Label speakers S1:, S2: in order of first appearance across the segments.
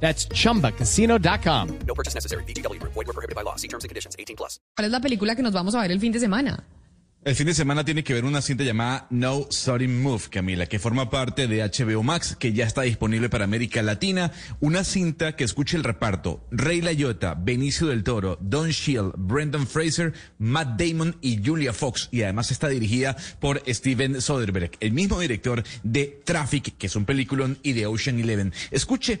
S1: That's chumbacasino.com.
S2: No purchase necessary. BGW. Void were prohibited by law. See terms and conditions. 18 plus.
S3: ¿Cuál es la película que nos vamos a ver el fin de semana?
S4: El fin de semana tiene que ver una cinta llamada No Sudden Move, Camila, que forma parte de HBO Max, que ya está disponible para América Latina. Una cinta que escuche el reparto. Rey Layota, Benicio del Toro, Don Shield, Brendan Fraser, Matt Damon y Julia Fox. Y además está dirigida por Steven Soderbergh, el mismo director de Traffic, que es un peliculón, y de Ocean Eleven. Escuche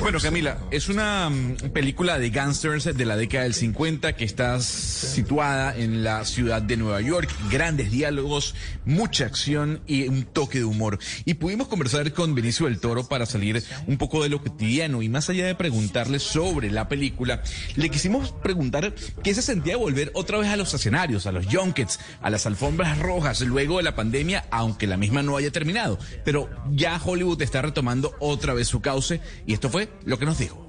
S4: Bueno, Camila, es una mm, película de gangsters de la década del 50 que está situada en la ciudad de Nueva York. Grandes diálogos, mucha acción y un toque de humor. Y pudimos conversar con Benicio del Toro para salir un poco de lo cotidiano y más allá de preguntarle sobre la película, le quisimos preguntar qué se sentía de volver otra vez a los escenarios, a los junkets, a las alfombras rojas luego de la pandemia, aunque la misma no haya terminado. Pero ya Hollywood está retomando otra vez su cauce y esto fue lo que nos dijo.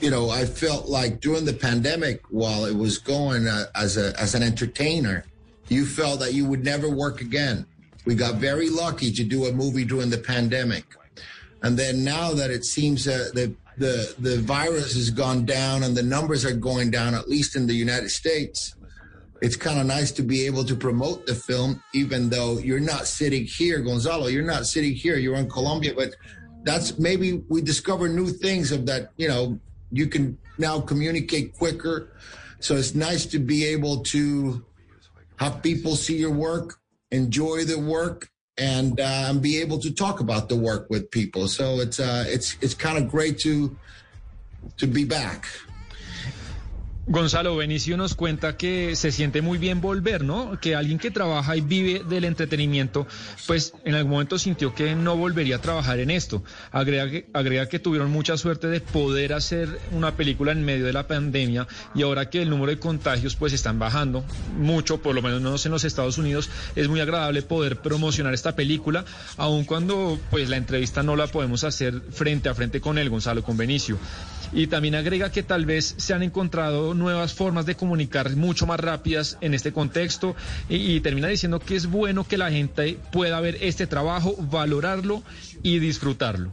S5: you know, I felt like during the pandemic, while it was going uh, as a as an entertainer, you felt that you would never work again. We got very lucky to do a movie during the pandemic, and then now that it seems that the the the virus has gone down and the numbers are going down, at least in the United States. It's kind of nice to be able to promote the film, even though you're not sitting here, Gonzalo. You're not sitting here. You're in Colombia, but that's maybe we discover new things of that. You know, you can now communicate quicker. So it's nice to be able to have people see your work, enjoy the work, and uh, be able to talk about the work with people. So it's uh, it's it's kind of great to to be back.
S6: Gonzalo Benicio nos cuenta que se siente muy bien volver, ¿no? Que alguien que trabaja y vive del entretenimiento, pues en algún momento sintió que no volvería a trabajar en esto. Agrega que, tuvieron mucha suerte de poder hacer una película en medio de la pandemia y ahora que el número de contagios pues están bajando mucho, por lo menos en los Estados Unidos, es muy agradable poder promocionar esta película, aun cuando pues la entrevista no la podemos hacer frente a frente con él, Gonzalo, con Benicio. Y también agrega que tal vez se han encontrado nuevas formas de comunicar mucho más rápidas en este contexto y, termina diciendo que es bueno que la gente pueda ver este trabajo, valorarlo y disfrutarlo.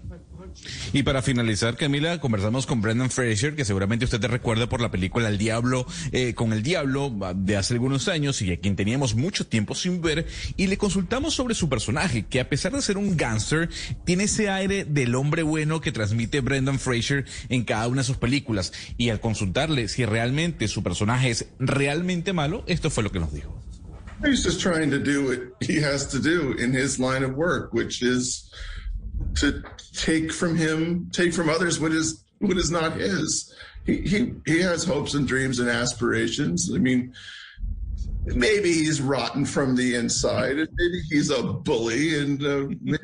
S4: Y para finalizar, Camila, conversamos con Brendan Fraser, que seguramente usted te recuerda por la película El Diablo eh, con el Diablo de hace algunos años y a quien teníamos mucho tiempo sin ver, y le consultamos sobre su personaje, que a pesar de ser un gangster, tiene ese aire del hombre bueno que transmite Brendan Fraser en cada una de sus películas. Y al consultarle si realmente su personaje es realmente malo, esto fue lo que nos dijo.
S7: He's just trying to do what he has to do in his line of work, which is to take from him, take from others what is what is not his. He he he has hopes and dreams and aspirations. I mean, maybe he's rotten from the inside, and maybe he's a bully and uh,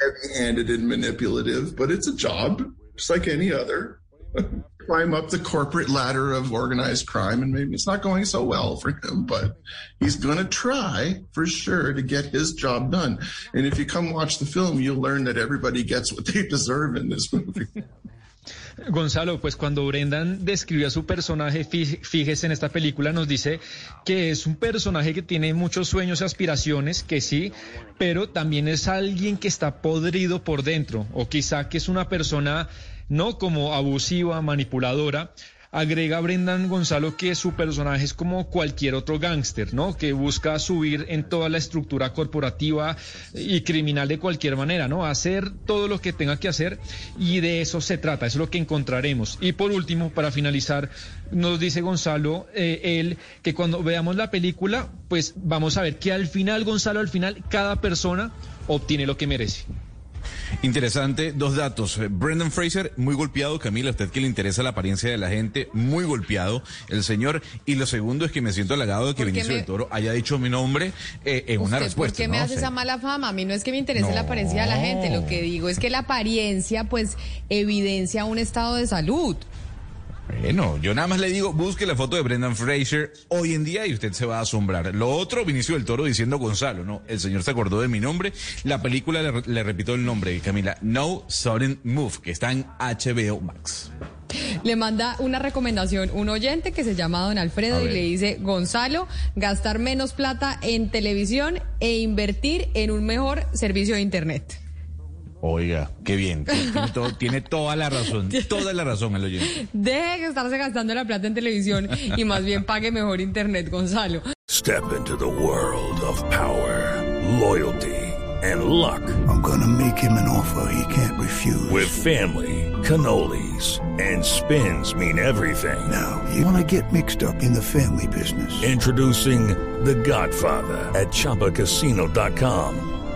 S7: heavy-handed and manipulative. But it's a job, just like any other. Climb up the corporate ladder of organized crime, and maybe it's not going so well for him, but he's going to try for sure to get his job done. And if you come watch the film, you'll learn that everybody gets what they deserve in this movie.
S6: Gonzalo, pues cuando Brendan describió a su personaje, fíjese en esta película, nos dice que es un personaje que tiene muchos sueños y aspiraciones, que sí, pero también es alguien que está podrido por dentro, o quizá que es una persona no como abusiva, manipuladora. Agrega Brendan Gonzalo que su personaje es como cualquier otro gángster, ¿no? Que busca subir en toda la estructura corporativa y criminal de cualquier manera, ¿no? Hacer todo lo que tenga que hacer y de eso se trata, eso es lo que encontraremos. Y por último, para finalizar, nos dice Gonzalo, eh, él, que cuando veamos la película, pues vamos a ver que al final, Gonzalo, al final, cada persona obtiene lo que merece.
S4: Interesante, dos datos. Eh, Brendan Fraser, muy golpeado. Camila, a usted que le interesa la apariencia de la gente, muy golpeado el señor. Y lo segundo es que me siento halagado de que
S3: ¿Por qué
S4: Benicio
S3: me-
S4: del Toro haya dicho mi nombre eh, en una
S3: ¿Usted
S4: respuesta.
S3: ¿Por qué me hace
S4: Sí.
S3: esa mala fama? A mí no es que me interese
S4: No.
S3: la apariencia de la gente, lo que digo es que la apariencia pues evidencia un estado de salud.
S4: Bueno, yo nada más le digo, busque la foto de Brendan Fraser hoy en día y usted se va a asombrar. Lo otro, Vinicio del Toro diciendo Gonzalo, ¿no? El señor se acordó de mi nombre. La película le, le repito el nombre, Camila, No Sudden Move, que está en HBO Max.
S3: Le manda una recomendación un oyente que se llama Don Alfredo y le dice, Gonzalo, gastar menos plata en televisión e invertir en un mejor servicio de Internet.
S4: Oiga, qué bien. Tiene, todo- tiene toda la razón, toda la razón el oyente.
S3: Deje de estarse gastando la plata en televisión y más bien pague mejor Internet, Gonzalo.
S8: Step into the world of power, loyalty, and luck.
S9: I'm gonna make him an offer he can't refuse.
S8: With family, cannolis, and spins mean everything.
S9: Now, you wanna get mixed up in the family business.
S8: Introducing The Godfather at ChumbaCasino.com.